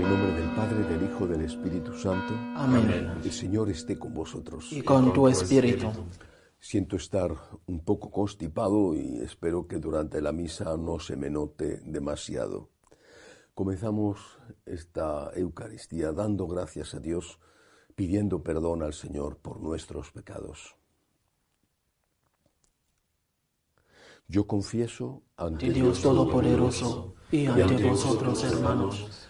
En el nombre del Padre, del Hijo, del Espíritu Santo. Amén. El Señor esté con vosotros. Y con tu espíritu. Siento estar un poco constipado y espero que durante la misa no se me note demasiado. Comenzamos esta Eucaristía dando gracias a Dios, pidiendo perdón al Señor por nuestros pecados. Yo confieso ante Dios Todopoderoso y ante vosotros, hermanos,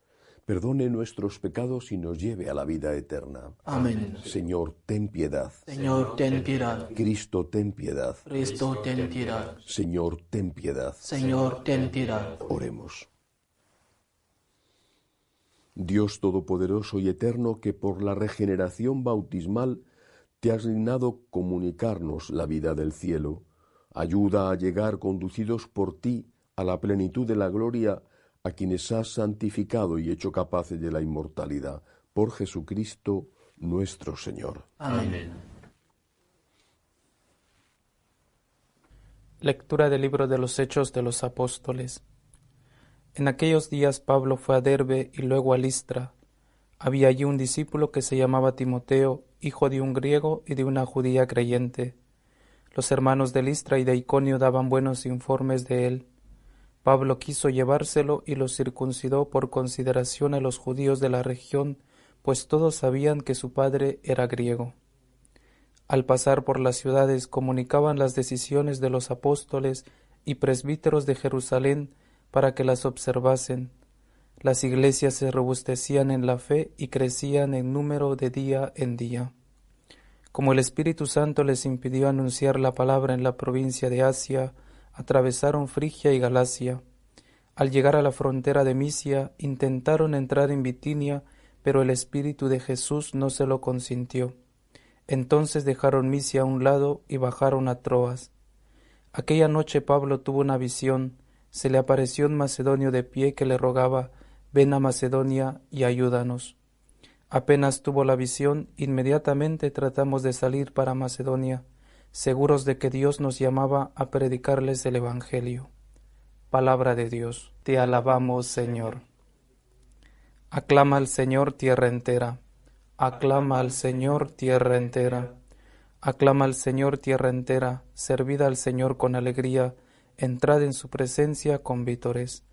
perdone nuestros pecados y nos lleve a la vida eterna. Amén. Señor, ten piedad. Señor, ten piedad. Cristo, ten piedad. Cristo, ten piedad. Señor, ten piedad. Señor, ten piedad. Oremos. Dios Todopoderoso y Eterno, que por la regeneración bautismal te has dignado comunicarnos la vida del cielo, ayuda a llegar conducidos por ti a la plenitud de la gloria a quienes has santificado y hecho capaces de la inmortalidad, por Jesucristo nuestro Señor. Amén. Lectura del libro de los Hechos de los Apóstoles. En aquellos días Pablo fue a Derbe y luego a Listra. Había allí un discípulo que se llamaba Timoteo, hijo de un griego y de una judía creyente. Los hermanos de Listra y de Iconio daban buenos informes de él Pablo quiso llevárselo y lo circuncidó por consideración a los judíos de la región, pues todos sabían que su padre era griego. Al pasar por las ciudades comunicaban las decisiones de los apóstoles y presbíteros de Jerusalén para que las observasen. Las iglesias se robustecían en la fe y crecían en número de día en día. Como el Espíritu Santo les impidió anunciar la palabra en la provincia de Asia, atravesaron Frigia y Galacia. Al llegar a la frontera de Misia, intentaron entrar en Bitinia, pero el Espíritu de Jesús no se lo consintió. Entonces dejaron Misia a un lado y bajaron a Troas. Aquella noche Pablo tuvo una visión, se le apareció un macedonio de pie que le rogaba, ven a Macedonia y ayúdanos. Apenas tuvo la visión, inmediatamente tratamos de salir para Macedonia seguros de que Dios nos llamaba a predicarles el Evangelio. Palabra de Dios, te alabamos Señor. Aclama al Señor tierra entera, aclama al Señor tierra entera, aclama al Señor tierra entera, servida al Señor con alegría, entrad en su presencia con vítores.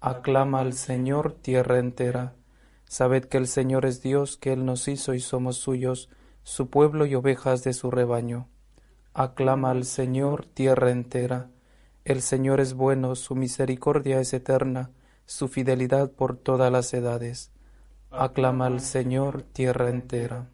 Aclama al Señor tierra entera. Sabed que el Señor es Dios, que Él nos hizo y somos suyos, su pueblo y ovejas de su rebaño. Aclama al Señor tierra entera. El Señor es bueno, su misericordia es eterna, su fidelidad por todas las edades. Aclama al Señor tierra entera.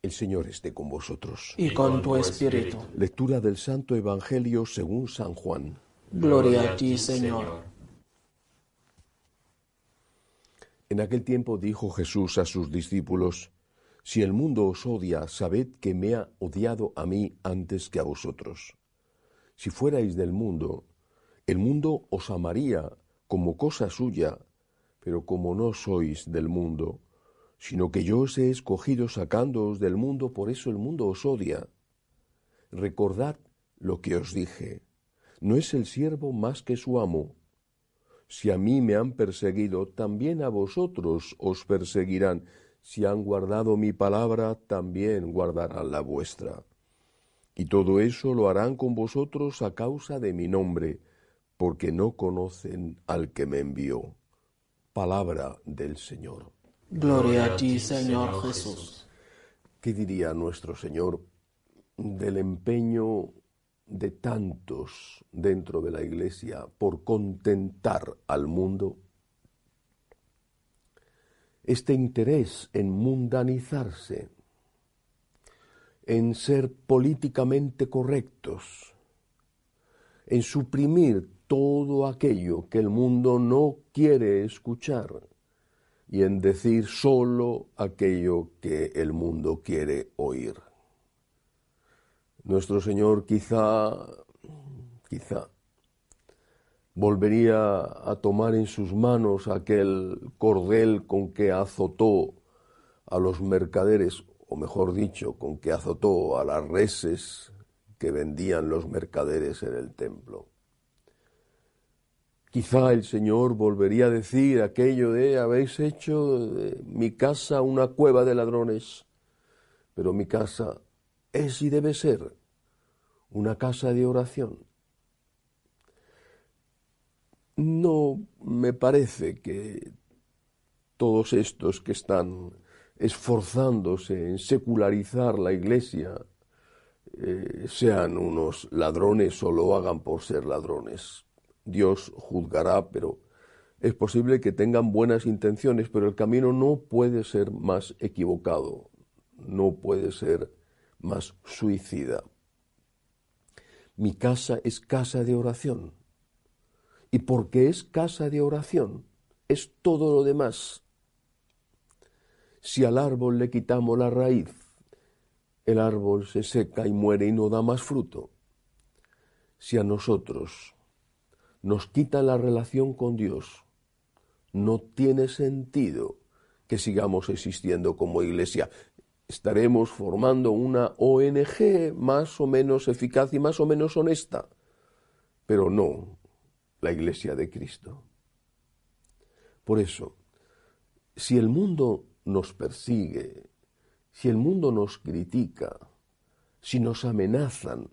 El Señor esté con vosotros. Y con tu espíritu. Lectura del Santo Evangelio según San Juan. Gloria a ti, Señor. En aquel tiempo dijo Jesús a sus discípulos, Si el mundo os odia, sabed que me ha odiado a mí antes que a vosotros. Si fuerais del mundo, el mundo os amaría como cosa suya, pero como no sois del mundo, sino que yo os he escogido sacándoos del mundo, por eso el mundo os odia. Recordad lo que os dije. No es el siervo más que su amo, si a mí me han perseguido, también a vosotros os perseguirán. Si han guardado mi palabra, también guardarán la vuestra. Y todo eso lo harán con vosotros a causa de mi nombre, porque no conocen al que me envió. Palabra del Señor. Gloria a ti, Señor Jesús. ¿Qué diría nuestro Señor del empeño de tantos dentro de la Iglesia por contentar al mundo, este interés en mundanizarse, en ser políticamente correctos, en suprimir todo aquello que el mundo no quiere escuchar, y en decir solo aquello que el mundo quiere oír. Nuestro Señor quizá, quizá, volvería a tomar en sus manos aquel cordel con que azotó a los mercaderes, o mejor dicho, con que azotó a las reses que vendían los mercaderes en el templo. Quizá el Señor volvería a decir aquello de habéis hecho mi casa una cueva de ladrones, pero mi casa es y debe ser una casa de oración. No me parece que todos estos que están esforzándose en secularizar la iglesia eh, sean unos ladrones o lo hagan por ser ladrones. Dios juzgará, pero es posible que tengan buenas intenciones, pero el camino no puede ser más equivocado, no puede ser más suicida. Mi casa es casa de oración. Y porque es casa de oración, es todo lo demás. Si al árbol le quitamos la raíz, el árbol se seca y muere y no da más fruto. Si a nosotros nos quita la relación con Dios, no tiene sentido que sigamos existiendo como iglesia. Estaremos formando una ONG más o menos eficaz y más o menos honesta, pero no la iglesia de Cristo. Por eso, si el mundo nos persigue, si el mundo nos critica, si nos amenazan,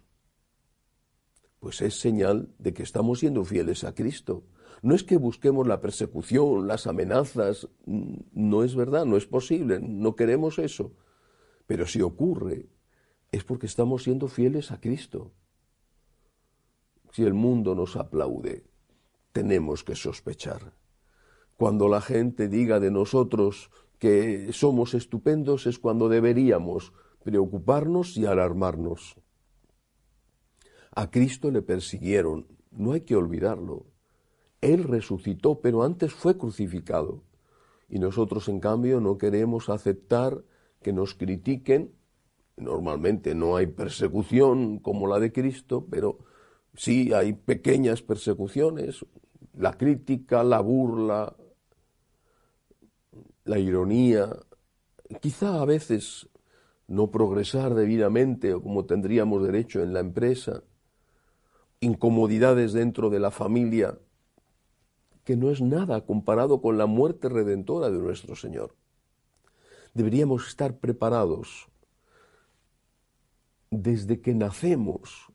pues es señal de que estamos siendo fieles a Cristo. No es que busquemos la persecución, las amenazas, no es verdad, no es posible, no queremos eso. Pero si ocurre, es porque estamos siendo fieles a Cristo. Si el mundo nos aplaude, tenemos que sospechar. Cuando la gente diga de nosotros que somos estupendos es cuando deberíamos preocuparnos y alarmarnos. A Cristo le persiguieron, no hay que olvidarlo. Él resucitó, pero antes fue crucificado. Y nosotros, en cambio, no queremos aceptar que nos critiquen. Normalmente no hay persecución como la de Cristo, pero sí hay pequeñas persecuciones, la crítica, la burla, la ironía, quizá a veces no progresar debidamente o como tendríamos derecho en la empresa, incomodidades dentro de la familia, que no es nada comparado con la muerte redentora de nuestro Señor. Deberíamos estar preparados desde que nacemos,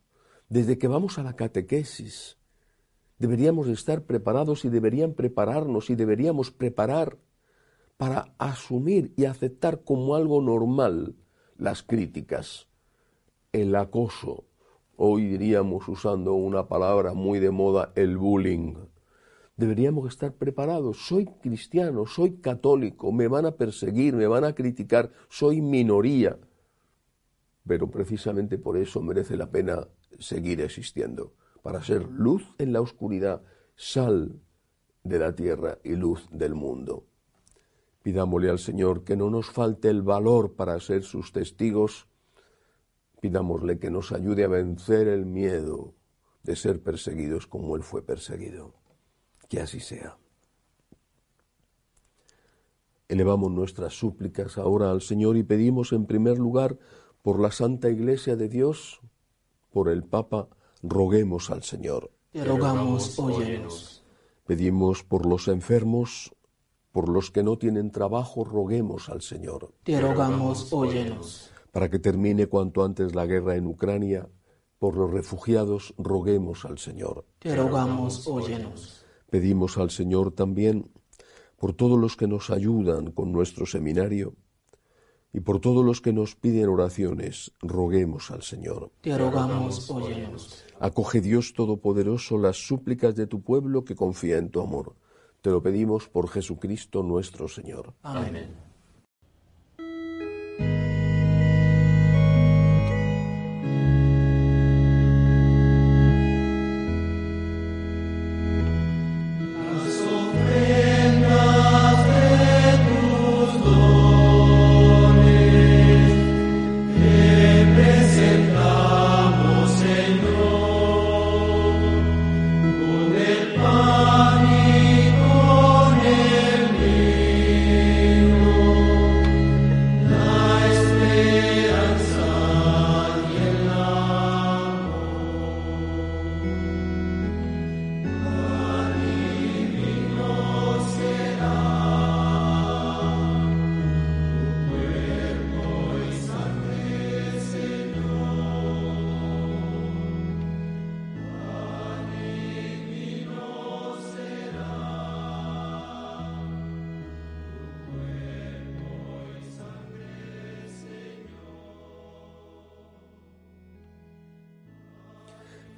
desde que vamos a la catequesis. Deberíamos estar preparados y deberían prepararnos y deberíamos preparar para asumir y aceptar como algo normal las críticas, el acoso, Hoy diríamos, usando una palabra muy de moda, el bullying. Deberíamos estar preparados. Soy cristiano, soy católico, me van a perseguir, me van a criticar, soy minoría. Pero precisamente por eso merece la pena seguir existiendo, para ser luz en la oscuridad, sal de la tierra y luz del mundo. Pidámosle al Señor que no nos falte el valor para ser sus testigos Pidámosle que nos ayude a vencer el miedo de ser perseguidos como Él fue perseguido. Que así sea. Elevamos nuestras súplicas ahora al Señor y pedimos en primer lugar por la Santa Iglesia de Dios, por el Papa, roguemos al Señor. Te rogamos, óyenos. Pedimos por los enfermos, por los que no tienen trabajo, roguemos al Señor. Te rogamos, óyenos para que termine cuanto antes la guerra en Ucrania. Por los refugiados roguemos al Señor. Te rogamos, óyenos. Pedimos al Señor también por todos los que nos ayudan con nuestro seminario y por todos los que nos piden oraciones, roguemos al Señor. Te rogamos, óyenos. Acoge Dios Todopoderoso las súplicas de tu pueblo que confía en tu amor. Te lo pedimos por Jesucristo nuestro Señor. Amén.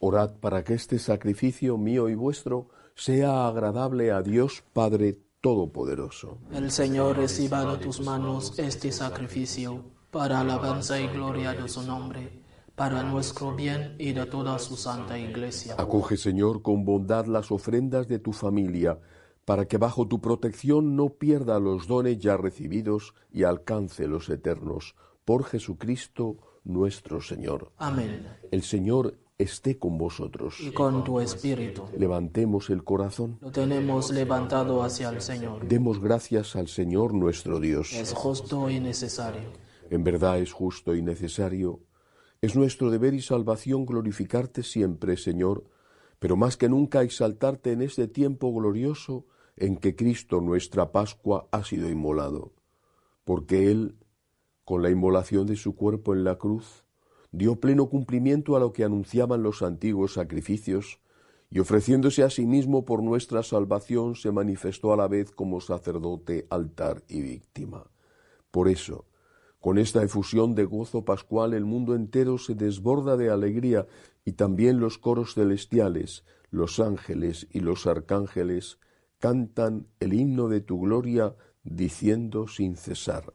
Orad para que este sacrificio mío y vuestro sea agradable a Dios Padre Todopoderoso. El Señor reciba de tus manos este sacrificio para alabanza y gloria de su nombre, para nuestro bien y de toda su santa iglesia. Acoge, Señor, con bondad las ofrendas de tu familia, para que bajo tu protección no pierda los dones ya recibidos y alcance los eternos. Por Jesucristo nuestro Señor. Amén. El Señor esté con vosotros. Y con tu espíritu. Levantemos el corazón. Lo tenemos levantado hacia el Señor. Demos gracias al Señor nuestro Dios. Es justo y necesario. En verdad es justo y necesario. Es nuestro deber y salvación glorificarte siempre, Señor, pero más que nunca exaltarte en este tiempo glorioso en que Cristo nuestra Pascua ha sido inmolado, porque Él, con la inmolación de su cuerpo en la cruz, dio pleno cumplimiento a lo que anunciaban los antiguos sacrificios, y ofreciéndose a sí mismo por nuestra salvación se manifestó a la vez como sacerdote, altar y víctima. Por eso, con esta efusión de gozo pascual el mundo entero se desborda de alegría y también los coros celestiales, los ángeles y los arcángeles cantan el himno de tu gloria diciendo sin cesar,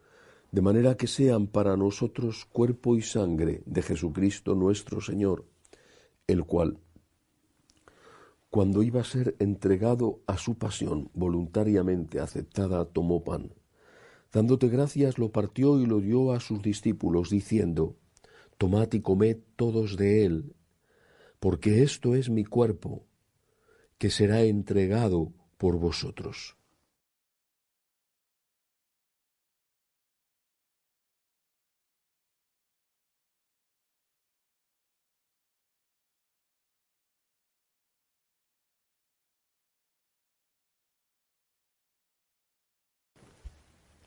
de manera que sean para nosotros cuerpo y sangre de Jesucristo nuestro Señor, el cual, cuando iba a ser entregado a su pasión voluntariamente aceptada, tomó pan. Dándote gracias, lo partió y lo dio a sus discípulos, diciendo, Tomad y comed todos de él, porque esto es mi cuerpo, que será entregado por vosotros.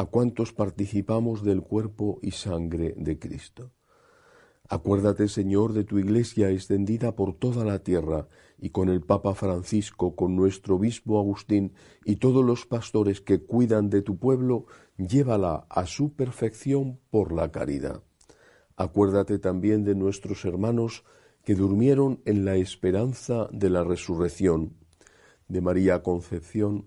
a cuantos participamos del cuerpo y sangre de Cristo. Acuérdate, Señor, de tu Iglesia extendida por toda la tierra, y con el Papa Francisco, con nuestro obispo Agustín y todos los pastores que cuidan de tu pueblo, llévala a su perfección por la caridad. Acuérdate también de nuestros hermanos que durmieron en la esperanza de la resurrección, de María Concepción,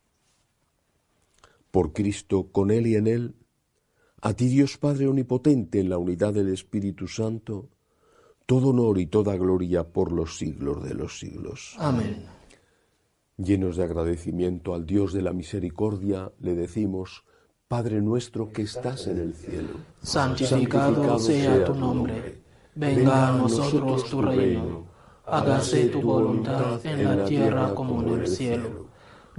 Por Cristo, con Él y en Él, a ti Dios Padre Omnipotente en la unidad del Espíritu Santo, todo honor y toda gloria por los siglos de los siglos. Amén. Llenos de agradecimiento al Dios de la misericordia, le decimos, Padre nuestro que estás en el cielo, santificado, sea tu nombre, venga a nosotros tu reino, hágase tu voluntad en la tierra como en el cielo.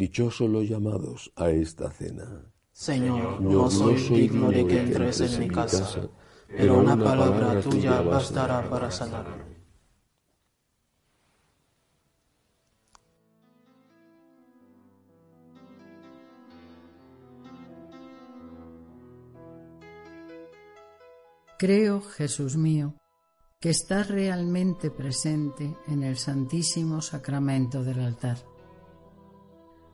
Dichosos los llamados a esta cena. Señor, no soy digno de que entres en mi casa, pero una palabra tuya bastará para sanarme. Creo, Jesús mío, que estás realmente presente en el Santísimo Sacramento del altar.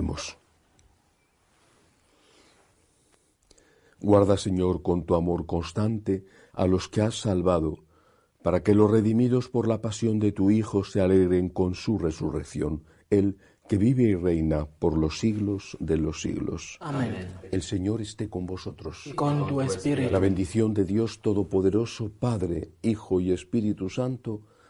Oremos. Guarda, Señor, con tu amor constante a los que has salvado, para que los redimidos por la pasión de tu Hijo se alegren con su resurrección, Él que vive y reina por los siglos de los siglos. Amén. El Señor esté con vosotros. Y con tu espíritu. La bendición de Dios Todopoderoso, Padre, Hijo y Espíritu Santo,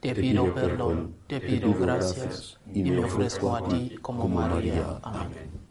Te pido perdón, te pido gracias y me ofrezco a ti como María. Amén.